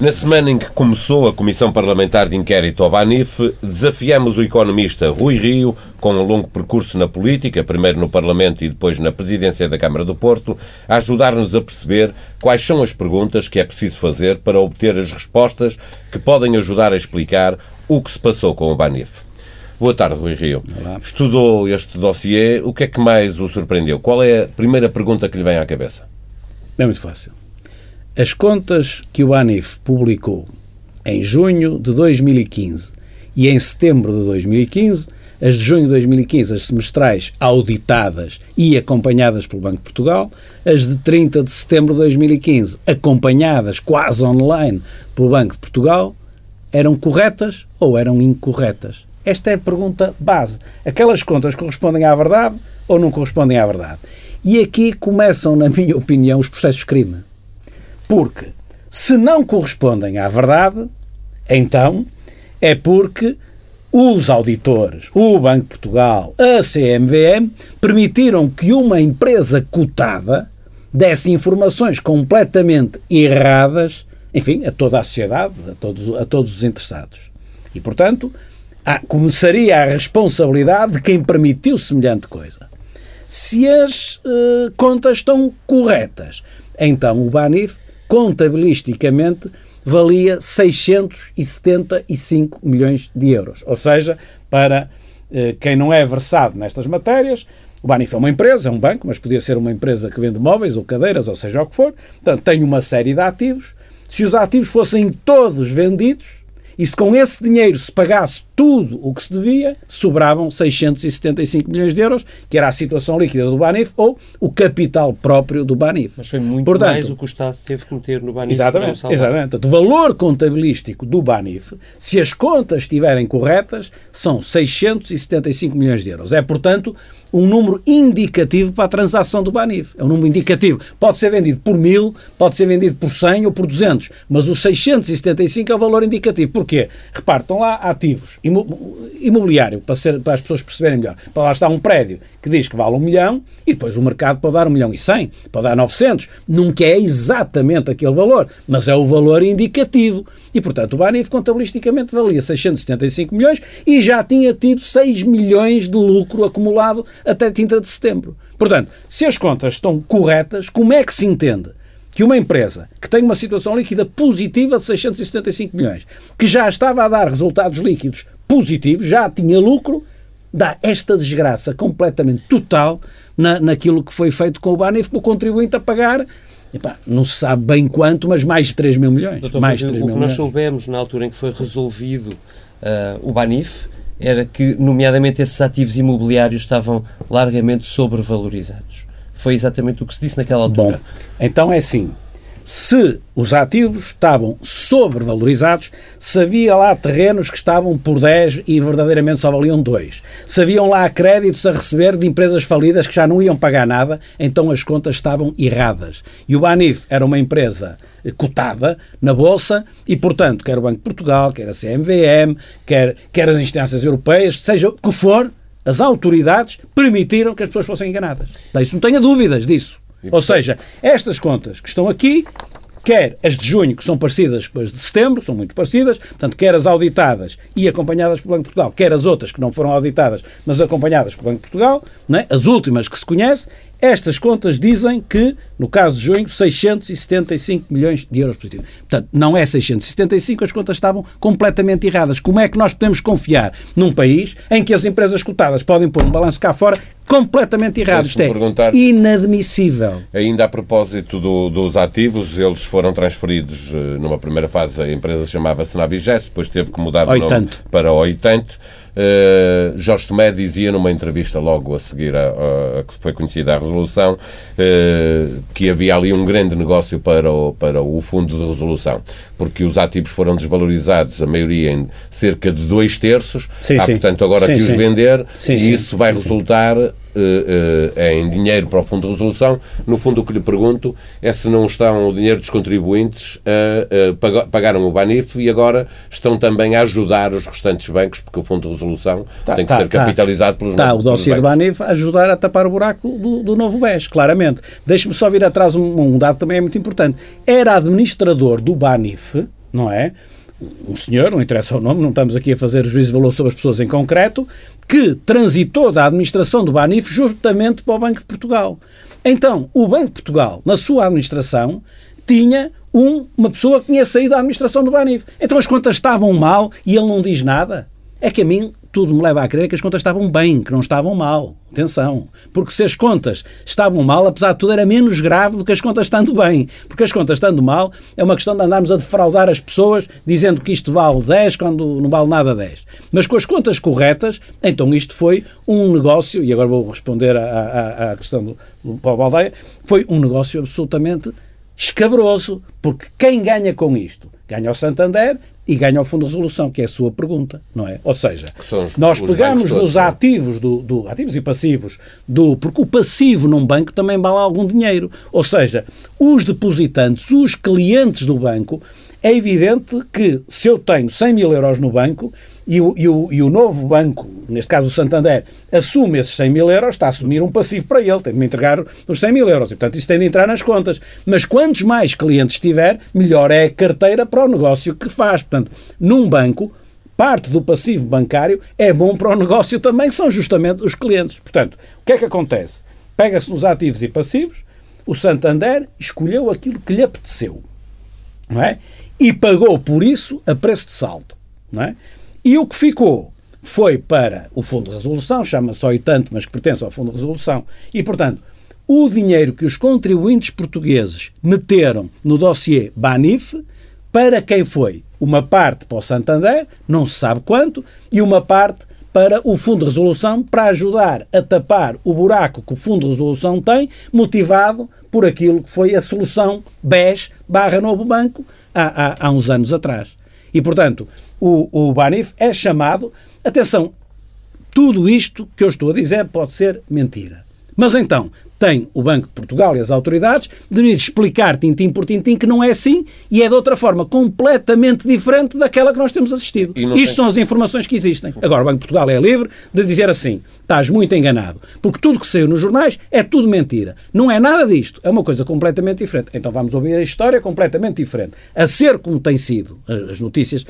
Na semana em que começou a Comissão Parlamentar de Inquérito ao Banif, desafiamos o economista Rui Rio, com um longo percurso na política, primeiro no Parlamento e depois na presidência da Câmara do Porto, a ajudar-nos a perceber quais são as perguntas que é preciso fazer para obter as respostas que podem ajudar a explicar o que se passou com o Banif. Boa tarde, Rui Rio. Olá. Estudou este dossiê, o que é que mais o surpreendeu? Qual é a primeira pergunta que lhe vem à cabeça? É muito fácil. As contas que o ANIF publicou em junho de 2015 e em setembro de 2015, as de junho de 2015, as semestrais auditadas e acompanhadas pelo Banco de Portugal, as de 30 de setembro de 2015, acompanhadas quase online pelo Banco de Portugal, eram corretas ou eram incorretas? Esta é a pergunta base. Aquelas contas correspondem à verdade ou não correspondem à verdade? E aqui começam, na minha opinião, os processos de crime. Porque se não correspondem à verdade, então é porque os auditores, o Banco de Portugal, a CMVM, permitiram que uma empresa cotada desse informações completamente erradas, enfim, a toda a sociedade, a todos, a todos os interessados. E, portanto, há, começaria a responsabilidade de quem permitiu semelhante coisa. Se as uh, contas estão corretas, então o Banif contabilisticamente valia 675 milhões de euros. Ou seja, para eh, quem não é versado nestas matérias, o Banif é uma empresa, é um banco, mas podia ser uma empresa que vende móveis ou cadeiras, ou seja o que for. Portanto, tem uma série de ativos. Se os ativos fossem todos vendidos, e se com esse dinheiro se pagasse tudo o que se devia, sobravam 675 milhões de euros, que era a situação líquida do Banif ou o capital próprio do Banif. Mas foi muito Portanto, mais o que o Estado teve que meter no Banif. Exatamente. exatamente. Portanto, o valor contabilístico do Banif, se as contas estiverem corretas, são 675 milhões de euros. É, portanto, um número indicativo para a transação do Banif. É um número indicativo. Pode ser vendido por mil, pode ser vendido por 100 ou por 200, mas o 675 é o valor indicativo. Porquê? Repartam lá ativos imobiliário, para, ser, para as pessoas perceberem melhor. Para lá está um prédio que diz que vale um milhão e depois o mercado pode dar um milhão e cem, pode dar 900. Nunca é exatamente aquele valor, mas é o valor indicativo. E, portanto, o Banif contabilisticamente valia 675 milhões e já tinha tido 6 milhões de lucro acumulado até 30 de setembro. Portanto, se as contas estão corretas, como é que se entende que uma empresa que tem uma situação líquida positiva de 675 milhões, que já estava a dar resultados líquidos positivos, já tinha lucro, dá esta desgraça completamente total na, naquilo que foi feito com o Banif, o contribuinte a pagar Epá, não se sabe bem quanto, mas mais de 3 mil milhões. Doutor, mais de 3 mil o que nós soubemos na altura em que foi resolvido uh, o Banif era que, nomeadamente, esses ativos imobiliários estavam largamente sobrevalorizados. Foi exatamente o que se disse naquela altura. Bom, então é assim. Se os ativos estavam sobrevalorizados, se havia lá terrenos que estavam por 10 e verdadeiramente só valiam 2. Se haviam lá créditos a receber de empresas falidas que já não iam pagar nada, então as contas estavam erradas. E o Banif era uma empresa cotada na Bolsa e, portanto, quer o Banco de Portugal, quer a CMVM, quer, quer as instâncias europeias, seja o que for, as autoridades permitiram que as pessoas fossem enganadas. Isso não tenha dúvidas disso. Ou seja, estas contas que estão aqui, quer as de junho, que são parecidas com as de setembro, são muito parecidas, portanto, quer as auditadas e acompanhadas pelo Banco de Portugal, quer as outras que não foram auditadas, mas acompanhadas pelo Banco de Portugal, é? as últimas que se conhece, estas contas dizem que, no caso de junho, 675 milhões de euros positivos. Portanto, não é 675, as contas estavam completamente erradas. Como é que nós podemos confiar num país em que as empresas cotadas podem pôr um balanço cá fora completamente errado? Isto é inadmissível. Ainda a propósito do, dos ativos, eles foram transferidos eh, numa primeira fase, a empresa chamava-se Navigés, depois teve que mudar de nome para Oitante. Uh, Jorge Tomé dizia numa entrevista logo a seguir a, a, a que foi conhecida a resolução uh, que havia ali um grande negócio para o, para o fundo de resolução, porque os ativos foram desvalorizados, a maioria em cerca de dois terços, sim, há sim. portanto agora sim, que os vender e isso vai resultar uh, em dinheiro para o Fundo de Resolução. No fundo, o que lhe pergunto é se não estão o dinheiro dos contribuintes a, a pagaram o Banif e agora estão também a ajudar os restantes bancos, porque o Fundo de Resolução tá, tem que tá, ser tá. capitalizado tá, pelos Está o dossiê do Banif a ajudar a tapar o buraco do, do novo BES, claramente. Deixe-me só vir atrás um, um dado também é muito importante. Era administrador do Banif não é? Um senhor, não interessa o nome, não estamos aqui a fazer juízo de valor sobre as pessoas em concreto, que transitou da administração do Banif justamente para o Banco de Portugal. Então, o Banco de Portugal, na sua administração, tinha um, uma pessoa que tinha saído da administração do Banif. Então as contas estavam mal e ele não diz nada. É que a mim tudo me leva a crer que as contas estavam bem, que não estavam mal. Atenção. Porque se as contas estavam mal, apesar de tudo, era menos grave do que as contas estando bem. Porque as contas estando mal é uma questão de andarmos a defraudar as pessoas dizendo que isto vale 10 quando não vale nada 10. Mas com as contas corretas, então isto foi um negócio, e agora vou responder à, questão do, do Paulo Baldeia, foi um negócio absolutamente escabroso, porque quem ganha com isto? Ganha o Santander e ganha o Fundo de Resolução, que é a sua pergunta, não é? Ou seja, nós pegamos nos é? ativos, do, do, ativos e passivos, do, porque o passivo num banco também vale algum dinheiro. Ou seja, os depositantes, os clientes do banco, é evidente que se eu tenho 100 mil euros no banco, e o, e, o, e o novo banco, neste caso o Santander, assume esses 100 mil euros, está a assumir um passivo para ele, tem de me entregar os 100 mil euros e, portanto, isso tem de entrar nas contas. Mas quantos mais clientes tiver, melhor é a carteira para o negócio que faz. Portanto, num banco, parte do passivo bancário é bom para o negócio também, que são justamente os clientes. Portanto, o que é que acontece? Pega-se nos ativos e passivos, o Santander escolheu aquilo que lhe apeteceu, não é? E pagou por isso a preço de saldo, não é? E o que ficou foi para o Fundo de Resolução, chama-se OITANTE, mas que pertence ao Fundo de Resolução, e, portanto, o dinheiro que os contribuintes portugueses meteram no dossiê Banif, para quem foi? Uma parte para o Santander, não se sabe quanto, e uma parte para o Fundo de Resolução para ajudar a tapar o buraco que o Fundo de Resolução tem, motivado por aquilo que foi a solução BES barra Novo Banco há, há, há uns anos atrás. E, portanto, o, o Banif é chamado. Atenção, tudo isto que eu estou a dizer pode ser mentira. Mas então, tem o Banco de Portugal e as autoridades de vir explicar tintim por tintim que não é assim e é de outra forma completamente diferente daquela que nós temos assistido. Isto tem... são as informações que existem. Agora, o Banco de Portugal é livre de dizer assim: estás muito enganado, porque tudo que saiu nos jornais é tudo mentira. Não é nada disto, é uma coisa completamente diferente. Então vamos ouvir a história completamente diferente. A ser como tem sido as notícias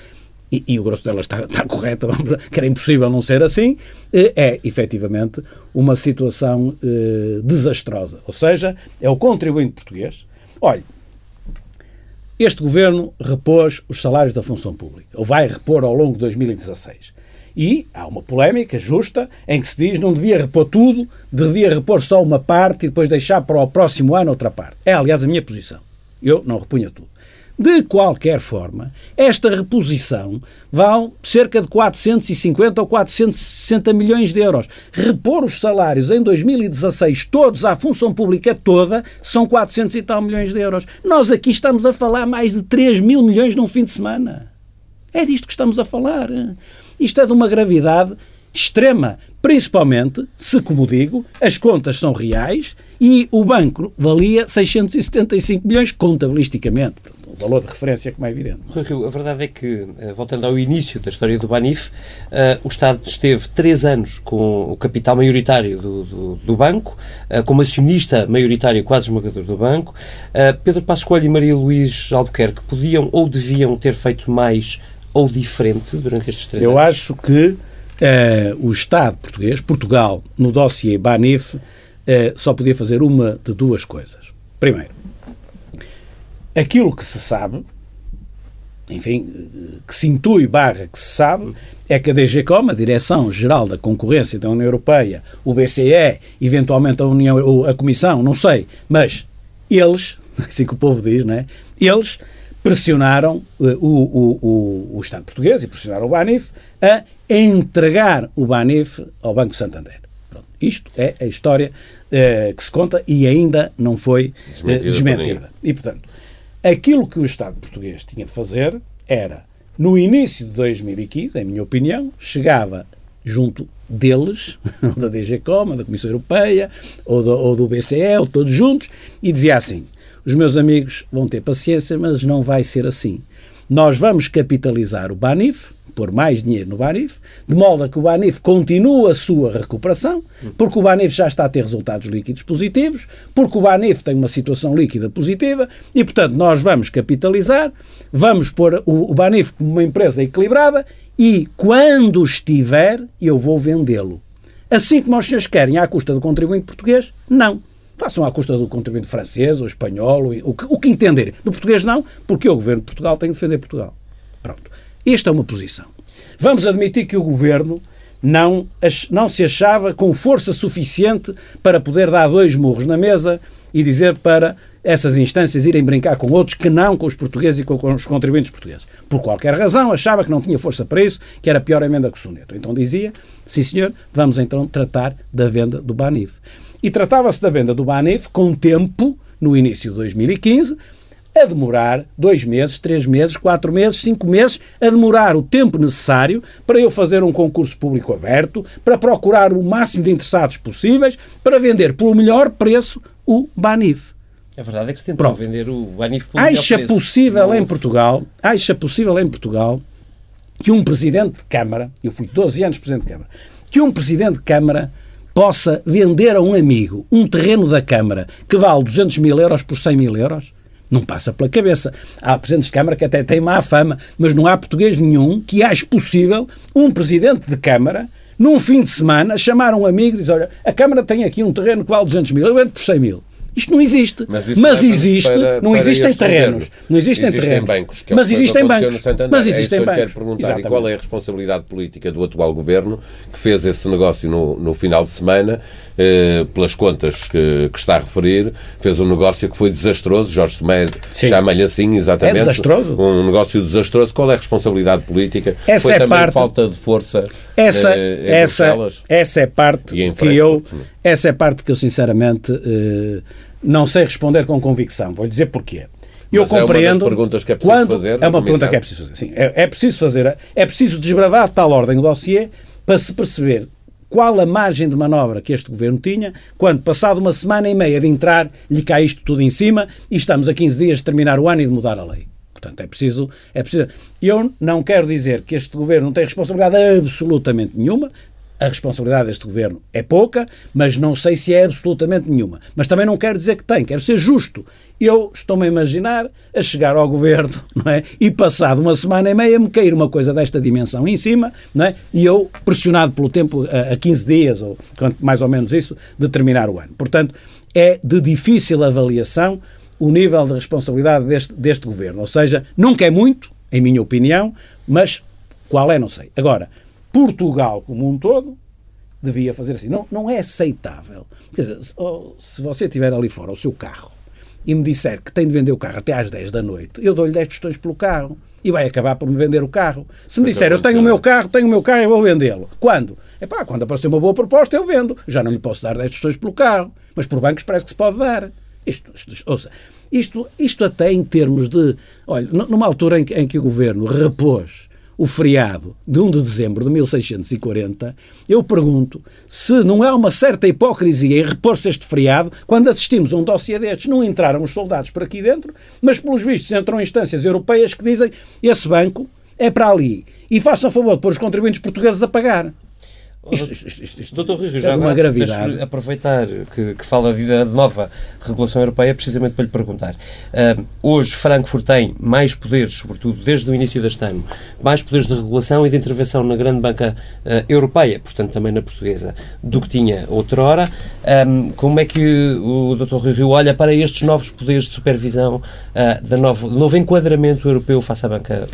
e, e, o grosso dela está, está correto, vamos, que era impossível não ser assim, eh, é efetivamente uma situação eh, desastrosa. Ou seja, é o contribuinte português. Olha, este governo repôs os salários da função pública, ou vai repor ao longo de 2016. E há uma polémica justa em que se diz não devia repor tudo, devia repor só uma parte e depois deixar para o próximo ano outra parte. É, aliás, a minha posição. Eu não repunha tudo. De qualquer forma, esta reposição vale cerca de 450 ou 460 milhões de euros. Repor os salários em 2016 todos à função pública toda são 400 e tal milhões de euros. Nós aqui estamos a falar mais de 3 mil milhões num fim de semana. É disto que estamos a falar. Isto é de uma gravidade extrema, principalmente se, como digo, as contas são reais e o banco valia 675 milhões contabilisticamente o valor de referência, como é evidente. A verdade é que, eh, voltando ao início da história do Banif, uh, o Estado esteve três anos com o capital maioritário do, do, do banco, uh, como acionista maioritário quase esmagador do banco. Uh, Pedro Passos Coelho e Maria Luís Albuquerque podiam ou deviam ter feito mais ou diferente durante estes três Eu anos? Eu acho que o Estado português, Portugal, no dossiê Banif, só podia fazer uma de duas coisas. Primeiro, aquilo que se sabe, enfim, que se intui barra que se sabe, é que a DGCOM, a Direção-Geral da Concorrência da União Europeia, o BCE, eventualmente a, União, a Comissão, não sei, mas eles, assim que o povo diz, né, eles pressionaram uh, o, o, o, o Estado português e pressionaram o BANIF a entregar o BANIF ao Banco Santander. Pronto, isto é a história uh, que se conta e ainda não foi uh, desmentida. E, portanto, Aquilo que o Estado português tinha de fazer era, no início de 2015, em minha opinião, chegava junto deles, da DGCOM, da Comissão Europeia, ou do, ou do BCE, ou todos juntos, e dizia assim: os meus amigos vão ter paciência, mas não vai ser assim. Nós vamos capitalizar o Banif pôr mais dinheiro no Banif, de modo a que o Banif continue a sua recuperação, porque o Banif já está a ter resultados líquidos positivos, porque o Banif tem uma situação líquida positiva e, portanto, nós vamos capitalizar, vamos pôr o, Banif como uma empresa equilibrada e, quando estiver, eu vou vendê-lo. Assim como os senhores querem à custa do contribuinte português, não. Façam à custa do contribuinte francês ou espanhol, o que, o que entenderem. Do português não, porque o governo de Portugal tem de defender Portugal. Pronto. Esta é uma posição. Vamos admitir que o governo não, não se achava com força suficiente para poder dar dois murros na mesa e dizer para essas instâncias irem brincar com outros que não com os portugueses e com os contribuintes portugueses. Por qualquer razão, achava que não tinha força para isso, que era a pior emenda que o soneto. Então dizia, sim senhor, vamos então tratar da venda do Banif. E tratava-se da venda do Banif com tempo, no início de 2015, a demorar dois meses, três meses, quatro meses, cinco meses, a demorar o tempo necessário para eu fazer um concurso público aberto, para procurar o máximo de interessados possíveis, para vender pelo melhor preço o Banif. A verdade é que se tentou Pronto. vender o Banif pelo acha melhor preço. possível em Portugal, acha possível em Portugal que um presidente de Câmara, eu fui 12 anos presidente de Câmara, que um presidente de Câmara possa vender a um amigo um terreno da Câmara que vale 200 mil euros por 100 mil euros? Não passa pela cabeça. Há presidentes de Câmara que até têm má fama, mas não há português nenhum que ache possível um presidente de Câmara, num fim de semana, chamar um amigo e dizer: Olha, a Câmara tem aqui um terreno que vale 200 mil, eu vendo por 100 mil. Isto não existe. Mas, mas existe, para, não para existem terrenos, não existem, existem terrenos. Bancos, é mas existem bancos. Mas existem é bancos. quero perguntar. E qual é a responsabilidade política do atual governo que fez esse negócio no, no final de semana, eh, pelas contas que, que, está a referir, fez um negócio que foi desastroso, Jorge Tomé chama-lhe assim, exatamente. É desastroso. Um negócio desastroso. Qual é a responsabilidade política? Essa foi é também parte... falta de força essa, eh, essa, essa é parte que eu, essa é parte que eu sinceramente eh, não sei responder com convicção. Vou lhe dizer porquê. Eu Mas compreendo. É uma das perguntas que é preciso quando, fazer. É uma pergunta que é preciso fazer. Sim, é, é preciso fazer. É preciso desbravar de tal ordem o dossiê para se perceber qual a margem de manobra que este governo tinha quando, passado uma semana e meia de entrar, lhe cai isto tudo em cima e estamos a 15 dias de terminar o ano e de mudar a lei. Portanto, é preciso, é preciso. Eu não quero dizer que este governo não tem responsabilidade absolutamente nenhuma. A responsabilidade deste governo é pouca, mas não sei se é absolutamente nenhuma. Mas também não quero dizer que tem, quero ser justo. Eu estou-me a imaginar a chegar ao governo, não é? E passado uma semana e meia me cair uma coisa desta dimensão em cima, não é? E eu, pressionado pelo tempo, a 15 dias, ou mais ou menos isso, de terminar o ano. Portanto, é de difícil avaliação o nível de responsabilidade deste, deste governo. Ou seja, nunca é muito, em minha opinião, mas qual é, não sei. Agora, Portugal como um todo devia fazer assim. Não, não é aceitável. Quer dizer, se você tiver ali fora o seu carro e me disser que tem de vender o carro até às 10 da noite, eu dou-lhe 10 tostões pelo carro e vai acabar por me vender o carro. Se me disser, eu tenho o meu carro, tenho o meu carro e vou vendê-lo. Quando? É pá, quando aparecer uma boa proposta, eu vendo. Já não lhe posso dar 10 tostões pelo carro, mas por bancos parece que se pode dar. Isto, isto, ouça, isto, isto até em termos de. Olha, numa altura em que, em que o governo repôs o feriado de 1 de dezembro de 1640, eu pergunto se não há uma certa hipocrisia em repor-se este feriado quando assistimos a um dossiê destes. Não entraram os soldados por aqui dentro, mas pelos vistos entram instâncias europeias que dizem esse banco é para ali. E façam favor de pôr os contribuintes portugueses a pagar. Isto, isto, isto, isto Doutor Rui, já é uma gravidade. aproveitar que, que fala da nova regulação europeia, precisamente para lhe perguntar. Uh, hoje, Frankfurt tem mais poderes, sobretudo desde o início deste ano, mais poderes de regulação e de intervenção na grande banca uh, europeia, portanto também na portuguesa, do que tinha outrora. Um, como é que o Dr. Rui Rio olha para estes novos poderes de supervisão uh, da novo, novo enquadramento europeu face à banca?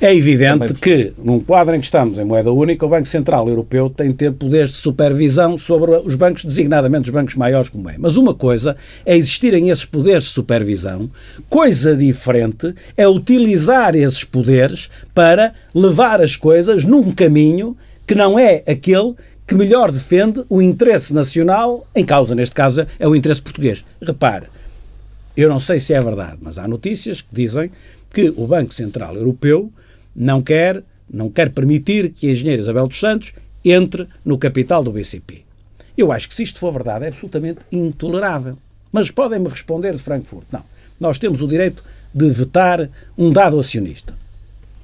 é evidente que, num quadro em que estamos em moeda única, o Banco Central Europeu tem ter poderes de supervisão sobre os bancos, designadamente os bancos maiores como é. Mas uma coisa é existirem esses poderes de supervisão, coisa diferente é utilizar esses poderes para levar as coisas num caminho que não é aquele que melhor defende o interesse nacional, em causa, neste caso, é o interesse português. Repare, eu não sei se é verdade, mas há notícias que dizem que o Banco Central Europeu não quer, não quer permitir que a engenheira Isabel dos Santos entre no capital do BCP. Eu acho que se isto for verdade é absolutamente intolerável. Mas podem-me responder de Frankfurt. Não. Nós temos o direito de vetar um dado acionista.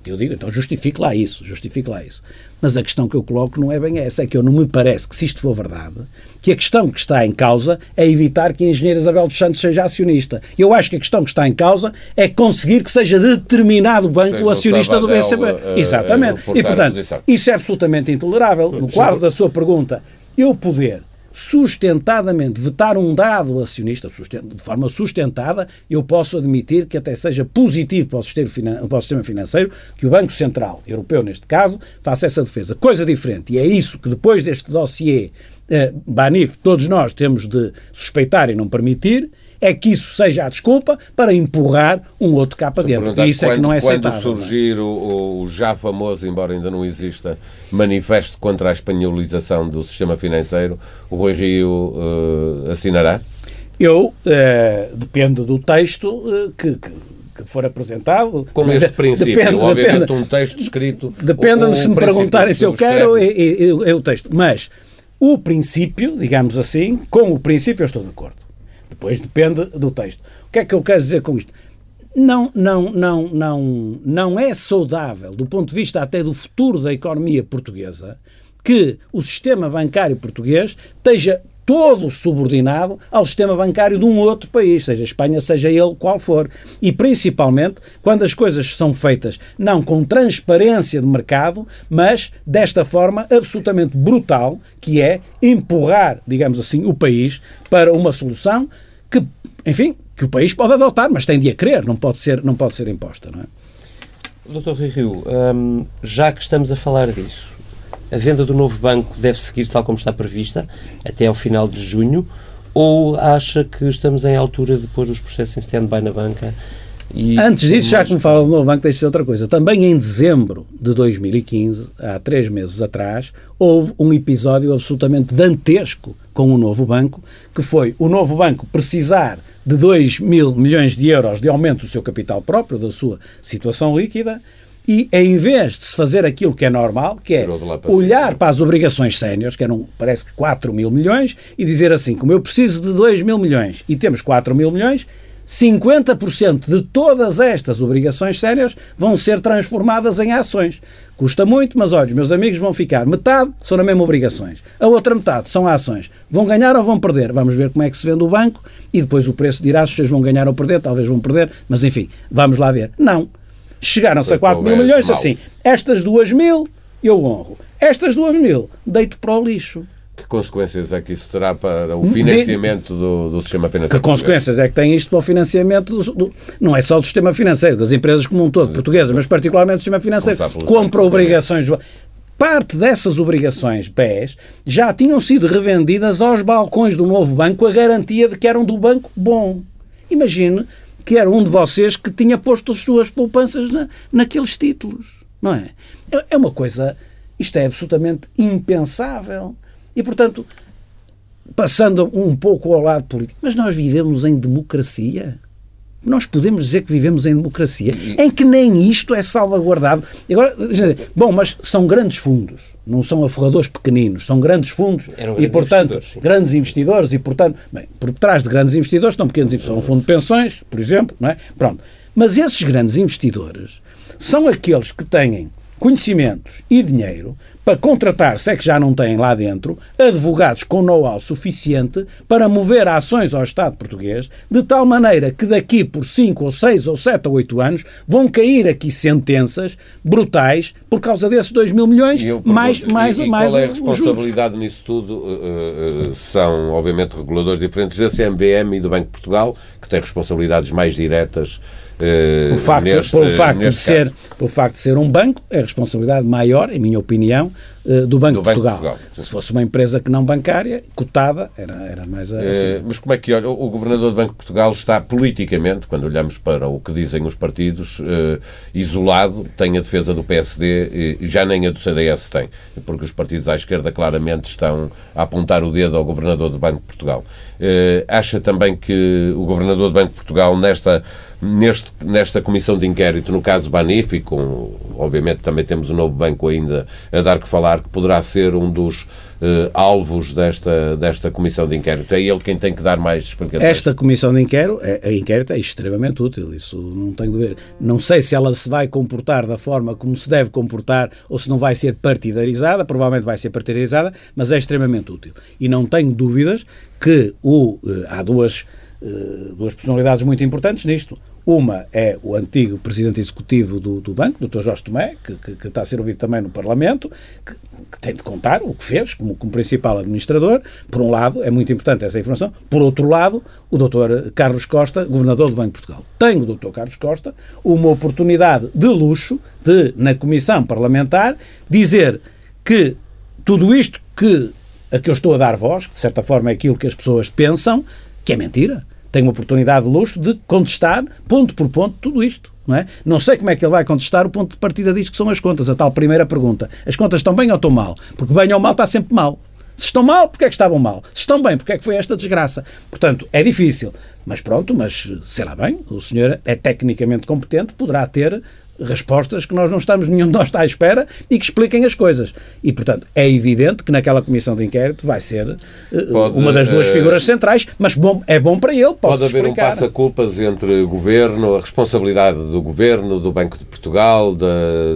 Eu digo, então justifique lá isso, justifique lá isso. Mas a questão que eu coloco não é bem essa, é que eu não me parece que, se isto for verdade, que a questão que está em causa é evitar que a engenheira Isabel dos Santos seja acionista. Eu acho que a questão que está em causa é conseguir que seja determinado banco seja o acionista do BCB. Uh, eh, Exatamente. e, portanto, isso é absolutamente intolerável. No quadro da sua pergunta, eu poder sustentadamente vetar um dado acionista de forma sustentada, eu posso admitir que até seja positivo para o, sistema, financeiro que o Banco Central Europeu, neste caso, faça essa defesa. Coisa diferente. E é isso que depois deste dossiê eh, Banif, todos nós temos de suspeitar e não permitir, é que isso seja a desculpa para empurrar um outro cá para dentro. E isso quando, é que não é aceitável. Quando é? surgir o, o, já famoso, embora ainda não exista, manifesto contra a espanholização do sistema financeiro, o Rui Rio uh, assinará? Eu, uh, depende do texto uh, que, que for apresentado. Com este princípio, depende, obviamente depende, um texto escrito. Depende-me se me perguntarem se eu quero, é, é, é, o texto. Mas o princípio, digamos assim, com o princípio eu estou de acordo. Depois depende do texto. O que é que eu quero dizer com isto? Não, não, não, não, não é saudável, do ponto de vista até do futuro da economia portuguesa, que o sistema bancário português esteja todo subordinado ao sistema bancário de um outro país, seja Espanha, seja ele qual for. E principalmente quando as coisas são feitas não com transparência de mercado, mas desta forma absolutamente brutal, que é empurrar, digamos assim, o país para uma solução que, enfim, que o país pode adotar, mas tem de a querer, não pode ser, não pode ser imposta, não é? Doutor Rui Rio, hum, já que estamos a falar disso, a venda do novo banco deve seguir tal como está prevista até ao final de junho ou acha que estamos em altura de pôr os processos em stand-by na banca e Antes disso, já que me fala do novo banco, deixa outra coisa. Também em dezembro de 2015, há três meses atrás, houve um episódio absolutamente dantesco com o novo banco, que foi o novo banco precisar de 2 mil milhões de euros de aumento do seu capital próprio, da sua situação líquida, e em vez de se fazer aquilo que é normal, que é olhar para as obrigações séniores, que eram parece que 4 mil milhões, e dizer assim, como eu preciso de 2 mil milhões e temos 4 mil milhões, 50% de todas estas obrigações sérias vão ser transformadas em ações. Custa muito, mas olha, meus amigos vão ficar. Metade são na mesma obrigações. A outra metade são ações. Vão ganhar ou vão perder? Vamos ver como é que se vende o banco e depois o preço dirá se vocês vão ganhar ou perder. Talvez vão perder, mas enfim, vamos lá ver. Não. Chegaram-se a 4 mil milhões assim. Estas 2 mil eu honro. Estas 2 mil deito para o lixo. Que consequências é que isso terá para o financiamento do, do sistema financeiro? Que consequências é que tem isto para o financiamento, do, do, não é só do sistema financeiro, das empresas como um todo, portuguesas, mas particularmente do sistema financeiro. Compra obrigações. Parte dessas obrigações BES já tinham sido revendidas aos balcões do novo banco a garantia de que eram do banco bom. Imagine que era um de vocês que tinha posto as suas poupanças na, naqueles títulos, não é? é? É uma coisa. Isto é absolutamente impensável. E, portanto, passando um pouco ao lado político, mas nós vivemos em democracia. Nós podemos dizer que vivemos em democracia, em que nem isto é salvaguardado. Agora, bom, mas são grandes fundos, não são aforradores pequeninos, são grandes fundos e, portanto, investidores, grandes investidores e, portanto, bem, por trás de grandes investidores estão pequenos investidores, um fundo de pensões, por exemplo, não é? Pronto. Mas esses grandes investidores são aqueles que têm conhecimentos e dinheiro para contratar, se é que já não têm lá dentro, advogados com know-how suficiente para mover ações ao Estado português, de tal maneira que daqui por 5 ou 6 ou 7 ou 8 anos vão cair aqui sentenças brutais por causa desses 2 mil milhões, mais, mais, e, mais. Qual é a responsabilidade nisso tudo? Uh, uh, são, obviamente, reguladores diferentes da CMBM e do Banco de Portugal, que têm responsabilidades mais diretas por facto, neste, pelo, facto de ser, pelo facto de ser um banco, é responsabilidade maior, em minha opinião, eh, do Banco, do de Portugal. Portugal Se fosse uma empresa que não bancária, cotada, era, era mais eh, assim. mas como é que olha, o Governador do Banco de Portugal está politicamente, quando olhamos para o que dizem os partidos, eh, isolado, tem a defesa do PSD e já nem a do CDS tem, porque os partidos à esquerda claramente estão a apontar o dedo ao Governador do Banco de Portugal. acha também que o Governador do Banco de Portugal, nesta neste, nesta comissão de inquérito, no caso Banif, e com, obviamente também temos o um novo banco ainda a dar que falar, que poderá ser um dos uh, alvos desta, desta comissão de inquérito? É ele quem tem que dar mais explicações? Esta comissão de inquérito é, inquérito é extremamente útil, isso não tenho dúvida. Não sei se ela se vai comportar da forma como se deve comportar ou se não vai ser partidarizada, provavelmente vai ser partidarizada, mas é extremamente útil. E não tenho dúvidas que o, uh, há duas, uh, duas personalidades muito importantes nisto. Uma é o antigo presidente executivo do, do banco, Dr. Jorge Tomé, que, que, que, está a ser ouvido também no Parlamento, que, que, tem de contar o que fez como, como principal administrador. Por um lado, é muito importante essa informação. Por outro lado, o Dr. Carlos Costa, governador do Banco de Portugal. Tem o Dr. Carlos Costa uma oportunidade de luxo de, na comissão parlamentar, dizer que tudo isto que a que eu estou a dar voz, que de certa forma é aquilo que as pessoas pensam, que é mentira tem uma oportunidade de luxo de contestar, ponto por ponto, tudo isto. Não, é? não sei como é que ele vai contestar o ponto de partida disto que são as contas, a tal primeira pergunta. As contas estão bem ou estão mal? Porque bem ou mal está sempre mal. Se estão mal, porque é que estavam mal? Se estão bem, porque é que foi esta desgraça? Portanto, é difícil. Mas pronto, mas sei lá bem, o senhor é tecnicamente competente, poderá ter respostas que nós não estamos, nenhum de nós está à espera e que expliquem as coisas. E, portanto, é evidente que naquela comissão de inquérito vai ser uh, pode, uma das duas uh, figuras centrais, mas bom, é bom para ele, pode haver explicar. um passa-culpas entre o governo, a responsabilidade do governo, do Banco de Portugal, da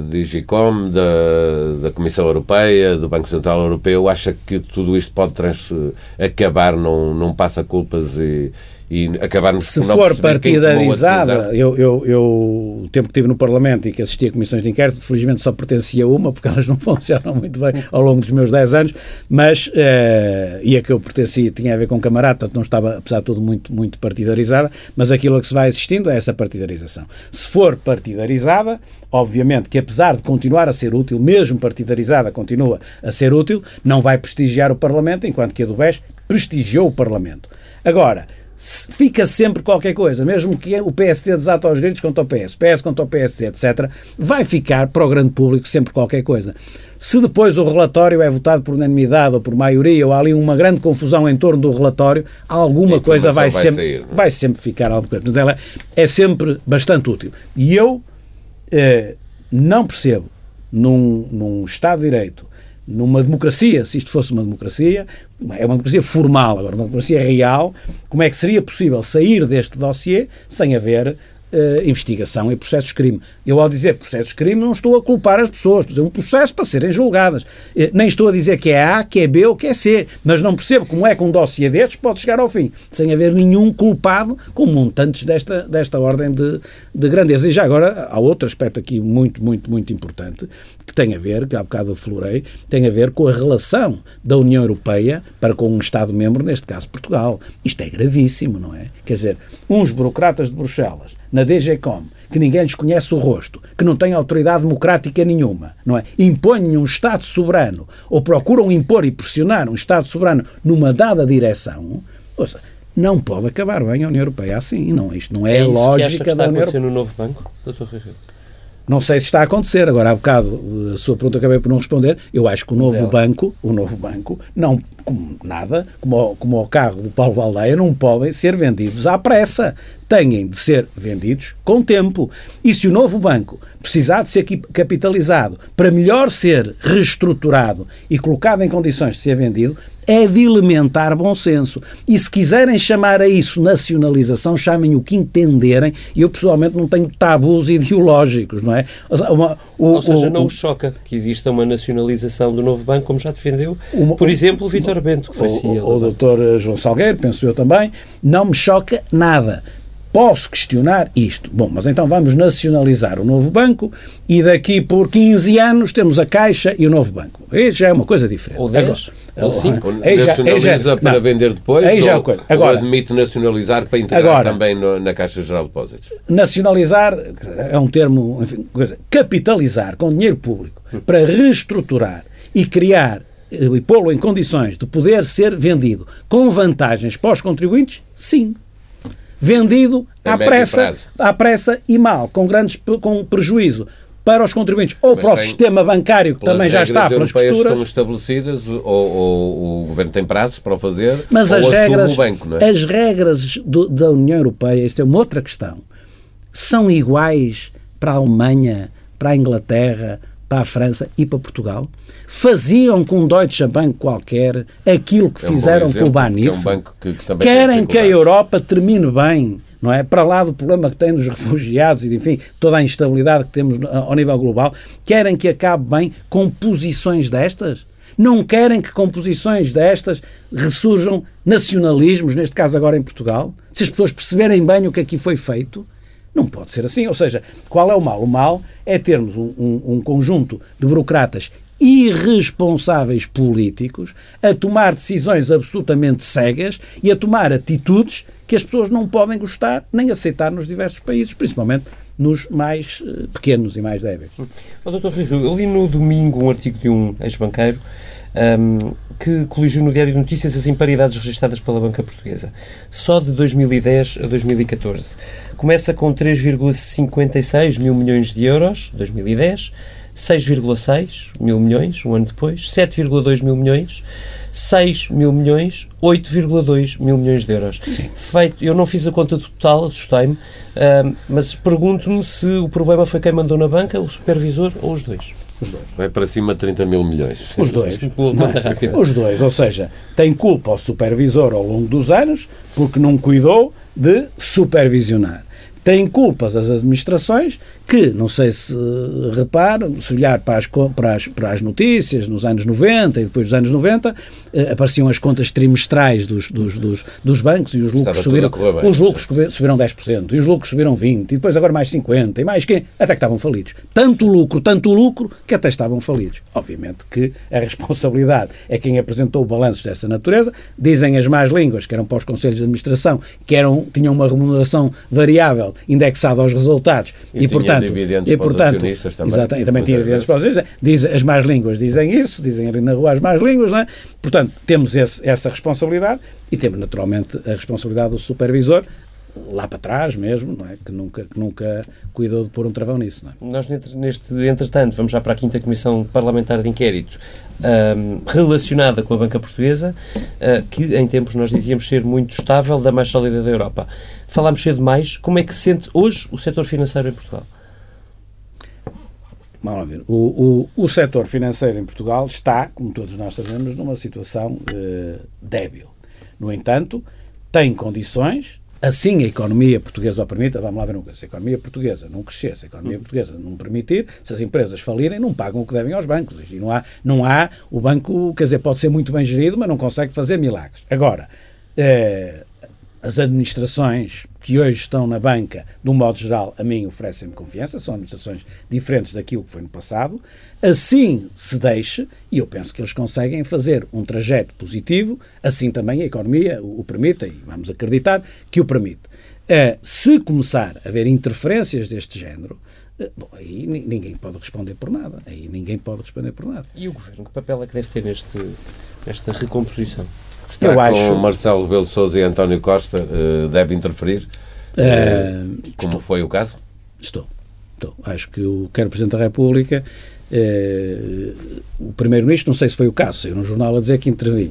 Digicom, da, da Comissão Europeia, do Banco Central Europeu. Acha que tudo isto pode trans, acabar num, num passa-culpas e e acabarmos Se for partidarizada, eu, eu, eu, o tempo que estive no Parlamento e que assisti a comissões de inquérito, felizmente só pertencia a uma, porque elas não funcionam muito bem ao longo dos meus 10 anos, mas, uh, e a que eu pertencia tinha a ver com camarada, portanto não estava, apesar de tudo, muito, muito partidarizada, mas aquilo a que se vai assistindo é essa partidarização. Se for partidarizada, obviamente que apesar de continuar a ser útil, mesmo partidarizada continua a ser útil, não vai prestigiar o Parlamento, enquanto que a do BES prestigiou o Parlamento. Agora, fica sempre qualquer coisa, mesmo que o PSD desata aos gritos contra o PS, PS contra o PSD, etc., vai ficar para o grande público sempre qualquer coisa. Se depois o relatório é votado por unanimidade ou por maioria, ou há ali uma grande confusão em torno do relatório, alguma coisa vai, vai sempre, sair, é? vai sempre ficar alguma coisa. Portanto, ela é sempre bastante útil. E eu eh, não percebo, num, num Estado de Direito, numa democracia, se isto fosse uma democracia, é uma democracia formal, agora uma democracia real, como é que seria possível sair deste dossiê sem haver uh, investigação e processos de crime. Eu, ao dizer processos de crime, não estou a culpar as pessoas, estou a dizer um processo para serem julgadas. Uh, nem estou a dizer que é A, que é B ou que é C, mas não percebo como é que um dossiê destes pode chegar ao fim, sem haver nenhum culpado com montantes desta, desta ordem de, de grandeza. E já agora, há outro aspecto aqui muito, muito, muito importante, que tem a ver, que há bocado florei, tem a ver com a relação da União Europeia para com um Estado-membro, neste caso Portugal. Isto é gravíssimo, não é? Quer dizer, uns burocratas de Bruxelas na DGCOM, que ninguém lhes conhece o rosto, que não têm autoridade democrática nenhuma, não é? Impõem um Estado soberano ou procuram impor e pressionar um Estado soberano numa dada direção, ouça, não pode acabar bem a União Europeia assim. Não, isto não é, é a lógica da União Europeia. no novo banco, Dr. Não sei se está a acontecer. Agora, há bocado, a sua pergunta acabei por não responder. Eu acho que o novo banco, o novo banco, não, como nada, como, como o carro do Paulo Valdeia, não podem ser vendidos à pressa. Têm de ser vendidos com tempo. E se o novo banco precisar de ser capitalizado para melhor ser reestruturado e colocado em condições de ser vendido, é de elementar bom senso. E se quiserem chamar a isso nacionalização, chamem o que entenderem. E eu pessoalmente não tenho tabus ideológicos, não é? Uma, o, Ou seja, o, não o, choca que exista uma nacionalização do novo banco, como já defendeu, uma, por exemplo, o Vitor Bento, que foi CEO. O, o doutor João Salgueiro, penso eu também, não me choca nada posso questionar isto. Bom, mas então vamos nacionalizar o novo banco e daqui por 15 anos temos a Caixa e o novo banco. Isso já é uma coisa diferente. Ou 10, ou 5. Nacionaliza para não, vender depois aí já, ou, agora, ou admite nacionalizar para integrar agora, também no, na Caixa Geral de Depósitos? Nacionalizar é um termo, enfim, coisa, capitalizar com dinheiro público para reestruturar e criar eh, e pô-lo em condições de poder ser vendido com vantagens para os contribuintes, sim vendido à pressa, à pressa e mal, com grandes com prejuízo para os contribuintes ou Mas para o sistema bancário que também já está pelas costuras. estão estabelecidas ou, ou, o governo tem prazos para o fazer Mas ou as regras, o banco, não é? As regras do, da União Europeia, isto é uma outra questão, são iguais para a Alemanha, para a Inglaterra, para a França e para Portugal, faziam com um Deutsche Bank qualquer aquilo que é um fizeram com o Banif, é um que, que querem que a Europa termine bem, não é? Para lá do problema que tem dos refugiados e, enfim, toda a instabilidade que temos ao nível global, querem que acabe bem com posições destas? Não querem que com posições destas ressurjam nacionalismos, neste caso agora em Portugal? Se as pessoas perceberem bem o que aqui foi feito, não pode ser assim. Ou seja, qual é o mal? O mal é termos um, um, um conjunto de burocratas irresponsáveis políticos a tomar decisões absolutamente cegas e a tomar atitudes que as pessoas não podem gostar nem aceitar nos diversos países, principalmente nos mais uh, pequenos e mais débeis. Oh, Dr. Rui, eu li no domingo um artigo de um ex-banqueiro um, que coligiu no Diário de Notícias as imparidades registradas pela banca portuguesa. Só de 2010 a 2014. Começa com 3,56 mil milhões de euros, 2010, 6,6 mil milhões, um ano depois, 7,2 mil milhões, 6 mil milhões, 8,2 mil milhões de euros. Sim. Feito, eu não fiz a conta total, assustei-me, uh, mas pergunto-me se o problema foi quem mandou na banca, o supervisor ou os dois. Os dois. Vai para cima de 30 mil milhões. Os dois. Não, os dois, ou seja, tem culpa o supervisor ao longo dos anos porque não cuidou de supervisionar. Tem culpas as administrações que, não sei se reparam, se olhar para as, para, as, para as notícias nos anos 90 e depois dos anos 90, eh, apareciam as contas trimestrais dos, dos, dos, dos bancos e os lucros subiram, bem, os lucros subiram 10% e os lucros subiram 20% e depois agora mais 50% e mais que até que estavam falidos. Tanto lucro, tanto lucro, que até estavam falidos. Obviamente que a responsabilidade é quem apresentou balanços dessa natureza. Dizem as más línguas, que eram para os conselhos de administração, que eram, tinham uma remuneração variável indexada aos resultados e, e portanto dividendos e, portanto, para os acionistas também. Exato, e também tinha dividendos para os acionistas. Diz, as más línguas dizem isso, dizem ali na rua as más línguas, não é? Portanto, temos esse, essa responsabilidade e temos naturalmente a responsabilidade do supervisor lá para trás mesmo, não é? que, nunca, que nunca cuidou de pôr um travão nisso. É? Nós, neste entretanto, vamos já para a quinta Comissão Parlamentar de Inquérito um, relacionada com a banca portuguesa, uh, que em tempos nós dizíamos ser muito estável, da mais sólida da Europa. Falámos cedo demais. Como é que se sente hoje o setor financeiro em Portugal? Vamos ver. O, o, o setor financeiro em Portugal está, como todos nós sabemos, numa situação uh, débil. No entanto, tem condições Assim a economia portuguesa o permite, vamos lá ver uma coisa, se a economia portuguesa não crescer, se a economia portuguesa não permitir, se as empresas falirem, não pagam o que devem aos bancos. E não há, não há, o banco, quer dizer, pode ser muito bem gerido, mas não consegue fazer milagres. Agora, eh, as administrações que hoje estão na banca, de um modo geral, a mim oferecem-me confiança, são administrações diferentes daquilo que foi no passado. Assim se deixe, e eu penso que eles conseguem fazer um trajeto positivo, assim também a economia o, o permite, e vamos acreditar que o permite. Uh, se começar a haver interferências deste género, uh, bom, aí ninguém pode responder por nada. Aí ninguém pode responder por nada. E o Governo, que papel é que deve ter neste, nesta recomposição? Está eu com acho... Marcelo Belo Souza e António Costa, uh, deve interferir, uh, como estou. foi o caso? Estou, estou. Acho que o quer Presidente da República, o Primeiro-Ministro, não sei se foi o caso, saiu no jornal a dizer que interviu.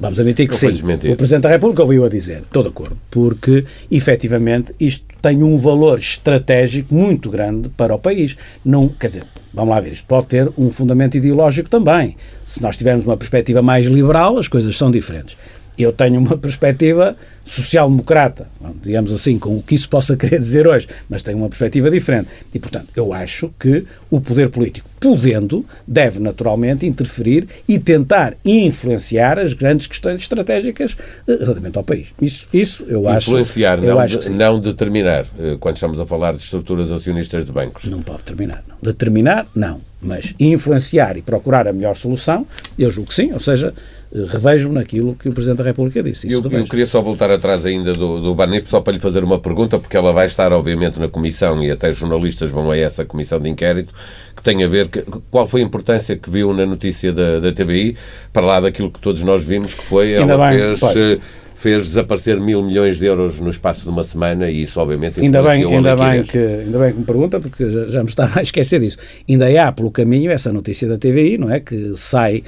Vamos admitir que sim. O Presidente da República ouviu a dizer, estou de acordo, porque efetivamente isto tem um valor estratégico muito grande para o país. Não, quer dizer, vamos lá ver, isto pode ter um fundamento ideológico também. Se nós tivermos uma perspectiva mais liberal, as coisas são diferentes. Eu tenho uma perspectiva social-democrata, digamos assim, com o que isso possa querer dizer hoje, mas tenho uma perspectiva diferente. E, portanto, eu acho que o poder político, podendo, deve naturalmente interferir e tentar influenciar as grandes questões estratégicas eh, relativamente ao país. Isso, isso eu acho. Influenciar, não, acho não determinar, eh, quando estamos a falar de estruturas acionistas de bancos. Não pode determinar. Não. Determinar, não. Mas influenciar e procurar a melhor solução, eu julgo que sim, ou seja, eh, revejo naquilo que o Presidente da República disse. Eu, eu, queria só voltar atrás ainda do, do Banif, só para lhe fazer uma pergunta, porque ela vai estar, obviamente, na Comissão e até jornalistas vão a essa Comissão de Inquérito, que tem a ver. Que, qual foi a importância que viu na notícia da, da TBI, para lá daquilo que todos nós vimos, que foi. Ainda ela bem, fez. Pode eh, fez desaparecer mil milhões de euros no espaço de uma semana e isso obviamente ainda bem ainda bem que ainda bem que me pergunta porque já, já me estava a esquecer disso ainda há pelo caminho essa notícia da TVI não é que sai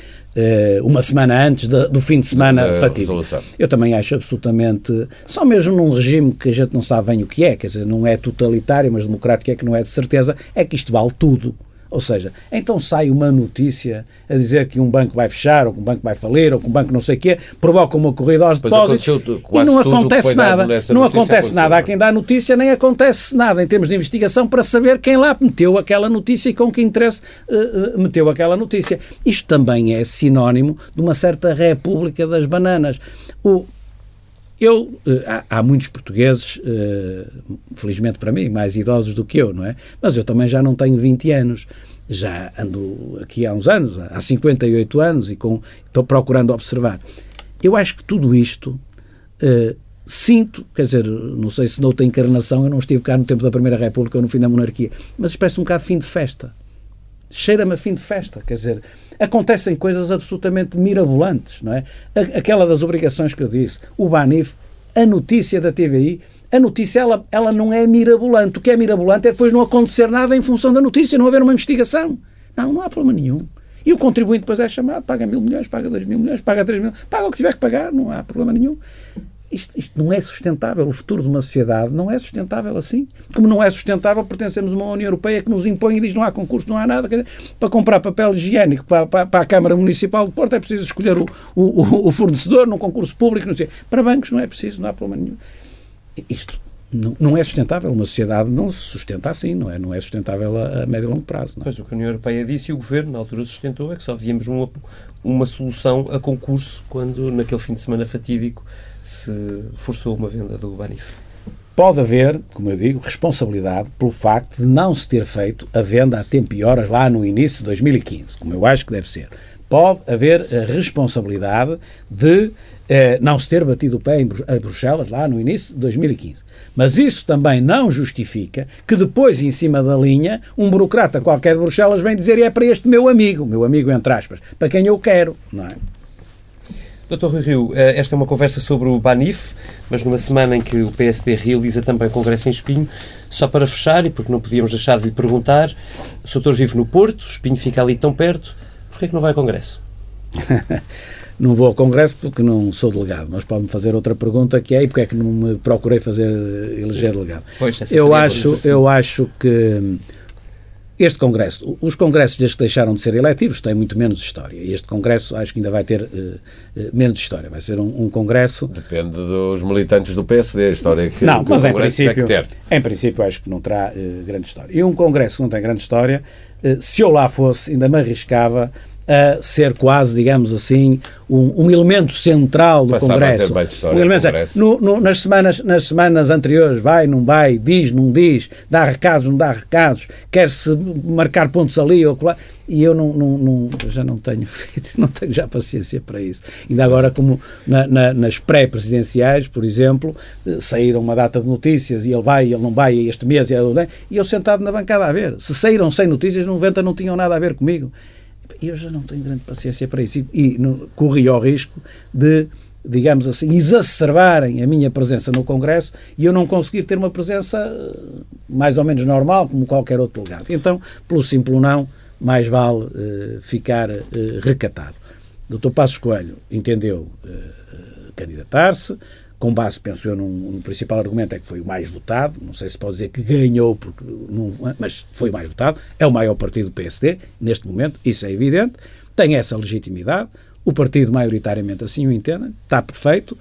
uma semana antes de, do fim de semana fatídico. eu também acho absolutamente só mesmo num regime que a gente não sabe bem o que é quer dizer não é totalitário mas democrático é que não é de certeza é que isto vale tudo Ou seja, então sai uma notícia a dizer que um banco vai fechar, ou que um banco vai falir, ou que um banco não sei o quê, provoca uma corrida aos depósitos e não acontece nada. Não acontece nada a quem dá a notícia, nem acontece nada em termos de investigação para saber quem lá meteu aquela notícia e com que interesse uh, uh, meteu aquela notícia. Isto também é sinónimo de uma certa república das bananas. O, eu, eh, há, há, muitos portugueses, uh, felizmente para mim, mais idosos do que eu, não é? Mas eu também já não tenho 20 anos. Já ando aqui há uns anos, há 58 anos, e com, estou procurando observar. Eu acho que tudo isto uh, sinto, quer dizer, não sei se noutra encarnação, eu não estive cá no tempo da Primeira República ou no fim da monarquia, mas parece um bocado fim de festa. Cheira-me a fim de festa, quer dizer, acontecem coisas absolutamente mirabolantes, não é? Aquela das obrigações que eu disse, o Banif, a notícia da TVI, a notícia ela, ela não é mirabolante. O que é mirabolante é depois não acontecer nada em função da notícia, não haver uma investigação. Não, não há problema nenhum. E o contribuinte depois é chamado, paga mil milhões, paga dois mil milhões, paga três mil, paga o que tiver que pagar, não há problema nenhum. Isto, isto, não é sustentável. O futuro de uma sociedade não é sustentável assim. Como não é sustentável pertencemos a uma União Europeia que nos impõe e diz não há concurso, não há nada. Dizer, para comprar papel higiênico para, para, para, a Câmara Municipal de Porto é preciso escolher o, o, o fornecedor num concurso público. Não sei. Para bancos não é preciso, não há problema nenhum. Isto não, não é sustentável. Uma sociedade não se sustenta assim, não é? Não é sustentável a, a médio e longo prazo. Não é? Pois o que a União Europeia disse e o Governo, na altura, sustentou é que só víamos uma, uma solução a concurso quando, naquele fim de semana fatídico, se forçou uma venda do Banif? Pode haver, como eu digo, responsabilidade pelo facto de não se ter feito a venda a tempo e horas lá no início de 2015, como eu acho que deve ser. Pode haver a responsabilidade de eh, não se ter batido o pé em Bruxelas lá no início de 2015. Mas isso também não justifica que depois, em cima da linha, um burocrata qualquer de Bruxelas vem dizer é para este meu amigo, meu amigo entre aspas, para quem eu quero, não é? Doutor Rui Rio, eh, esta é uma conversa sobre o Banif, mas numa semana em que o PSD realiza também o Congresso em Espinho, só para fechar, e porque não podíamos deixar de lhe perguntar, o doutor vive no Porto, Espinho fica ali tão perto, porquê é que não vai ao Congresso? não vou ao Congresso porque não sou delegado, mas pode-me fazer outra pergunta que é e porque é que não me procurei fazer eh, eleger delegado. Pois, eu acho, eu acho que este Congresso, os congressos desde que deixaram de ser eletivos têm muito menos história. Este Congresso acho que ainda vai ter uh, uh, menos história. Vai ser um, um, Congresso. Depende dos militantes do PSD, a história que, não, que mas o Congresso em princípio, tem que ter. Em princípio, acho que não terá uh, grande história. E um Congresso que não tem grande história, se eu lá fosse, ainda me arriscava a ser quase, digamos assim, um, um elemento central do Passava Congresso. um elemento, Congresso. No, no, nas, semanas, nas semanas anteriores, vai, não vai, diz, não diz, dá recados, não dá recados, quer-se marcar pontos ali ou lá. E eu não, não, não, já não tenho feito, não tenho já paciência para isso. Ainda agora, como na, na, nas pré-presidenciais, por exemplo, eh, saíram uma data de notícias e ele vai, ele não vai este mês, e eu sentado na bancada a ver. Se saíram sem notícias, 90 não tinham nada a ver comigo eu já não tenho grande paciência para isso. E, e no, corri ao risco de, digamos assim, exacerbarem a minha presença no Congresso e eu não conseguir ter uma presença eh, mais ou menos normal, como qualquer outro delegado. Então, pelo simples não, mais vale uh, ficar uh, recatado. Dr. Passos Coelho entendeu uh, candidatar-se, com base, penso eu, num, num, principal argumento é que foi o mais votado, não sei se pode dizer que ganhou, porque não, mas foi o mais votado, é o maior partido do PSD, neste momento, isso é evidente, tem essa legitimidade, o partido maioritariamente assim o entende, está perfeito,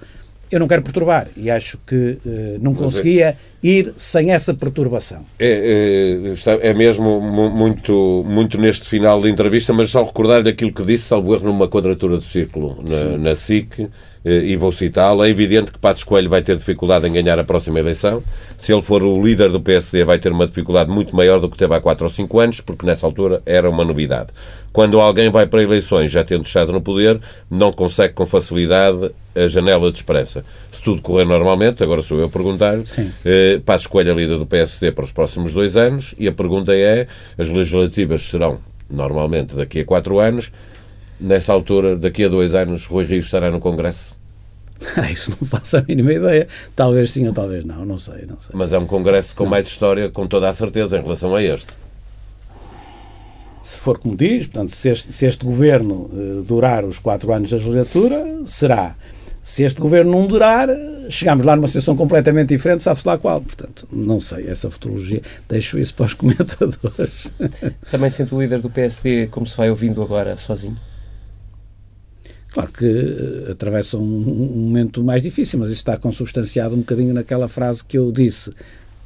eu não quero perturbar e acho que uh, não é- conseguia ir sem essa perturbação. É, é, é, mesmo muito, muito neste final da entrevista, mas só recordar aquilo que disse, salvo erro, numa quadratura do círculo na, na SIC, eh, e vou citá-lo, é evidente que Passos Coelho vai ter dificuldade em ganhar a próxima eleição. Se ele for o líder do PSD, vai ter uma dificuldade muito maior do que teve há 4 ou 5 anos, porque nessa altura era uma novidade. Quando alguém vai para eleições já tendo estado no poder, não consegue com facilidade a janela de esperança. Se tudo correr normalmente, agora sou eu a perguntar, eh, Passos Coelho é líder do PSD para os próximos dois anos e a pergunta é, as legislativas serão normalmente daqui a 4 anos, nessa altura, daqui a dois anos, Rui Rio estará no Congresso? Ah, isso não faço a mínima ideia. Talvez sim ou talvez não, não sei, não sei. Mas é um Congresso com não. mais história, com toda a certeza, em relação a este. Se for como diz, portanto, se este, se este governo uh, durar os quatro anos da legislatura, será. Se este governo não durar, chegámos lá numa situação completamente diferente, sabe-se lá qual. Portanto, não sei, essa futurologia, deixo isso para os comentadores. Também sente o líder do PSD como se vai ouvindo agora sozinho? Claro que uh, atravessa um, um, momento mais difícil, mas isso está consubstanciado um bocadinho naquela frase que eu disse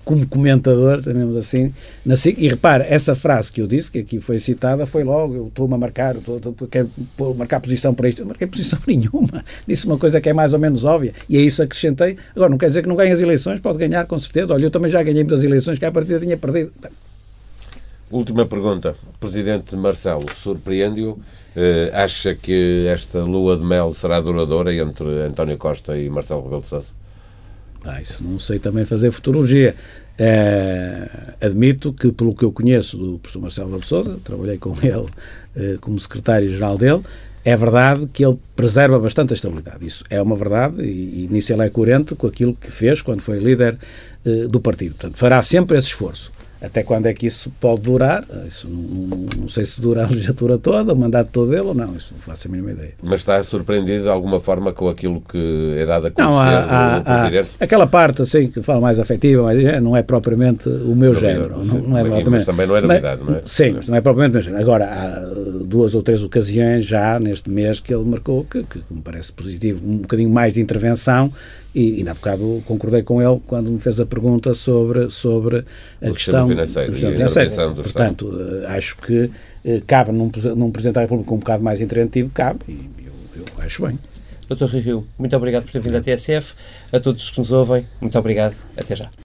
como comentador, também assim, na SIC. E repare, essa frase que eu disse, que aqui foi citada, foi logo, eu estou-me a marcar, estou, quero marcar posição para isto. Eu marquei posição nenhuma. Disse uma coisa que é mais ou menos óbvia. E é isso acrescentei. Agora, não quer dizer que não ganhe as eleições, pode ganhar com certeza. Olha, eu também já ganhei muitas eleições que a partida tinha perdido. Última pergunta. Presidente Marcelo, surpreende-o? Uh, acha que esta lua de mel será duradoura entre António Costa e Marcelo Rebelo de Sousa? Ah, isso não sei também fazer futurologia. É, admito que, pelo que eu conheço do professor Marcelo Rebelo de Sousa, trabalhei com ele é, como secretário-geral dele, é verdade que ele preserva bastante a estabilidade. Isso é uma verdade e, e nisso ele é coerente com aquilo que fez quando foi líder do partido. Portanto, fará sempre esse esforço. Até quando é que isso pode durar? Isso não, não, não, sei se dura a legislatura toda, o mandato todo dele ou não, isso não faço a mínima ideia. Mas está surpreendido de alguma forma com aquilo que é dado a conhecer não, há, do Presidente? Há, aquela parte assim que fala mais afetiva, mas é, não é propriamente o meu género. Não, sim, não, é propriamente, mas também não é novidade, mas, não é? Sim, mas não é propriamente o meu género. Agora, há duas ou três ocasiões já neste mês que ele marcou que, que me parece positivo, um bocadinho mais de intervenção e ainda há bocado concordei com ele quando me fez a pergunta sobre, sobre a o questão financeiro do sistema financeiro. Portanto, uh, acho que uh, cabe num, num Presidente da República um bocado mais interventivo, cabe, e eu, eu acho bem. Dr. Rui Rio, muito obrigado por ter vindo à TSF. A todos que nos ouvem, muito obrigado. Até já.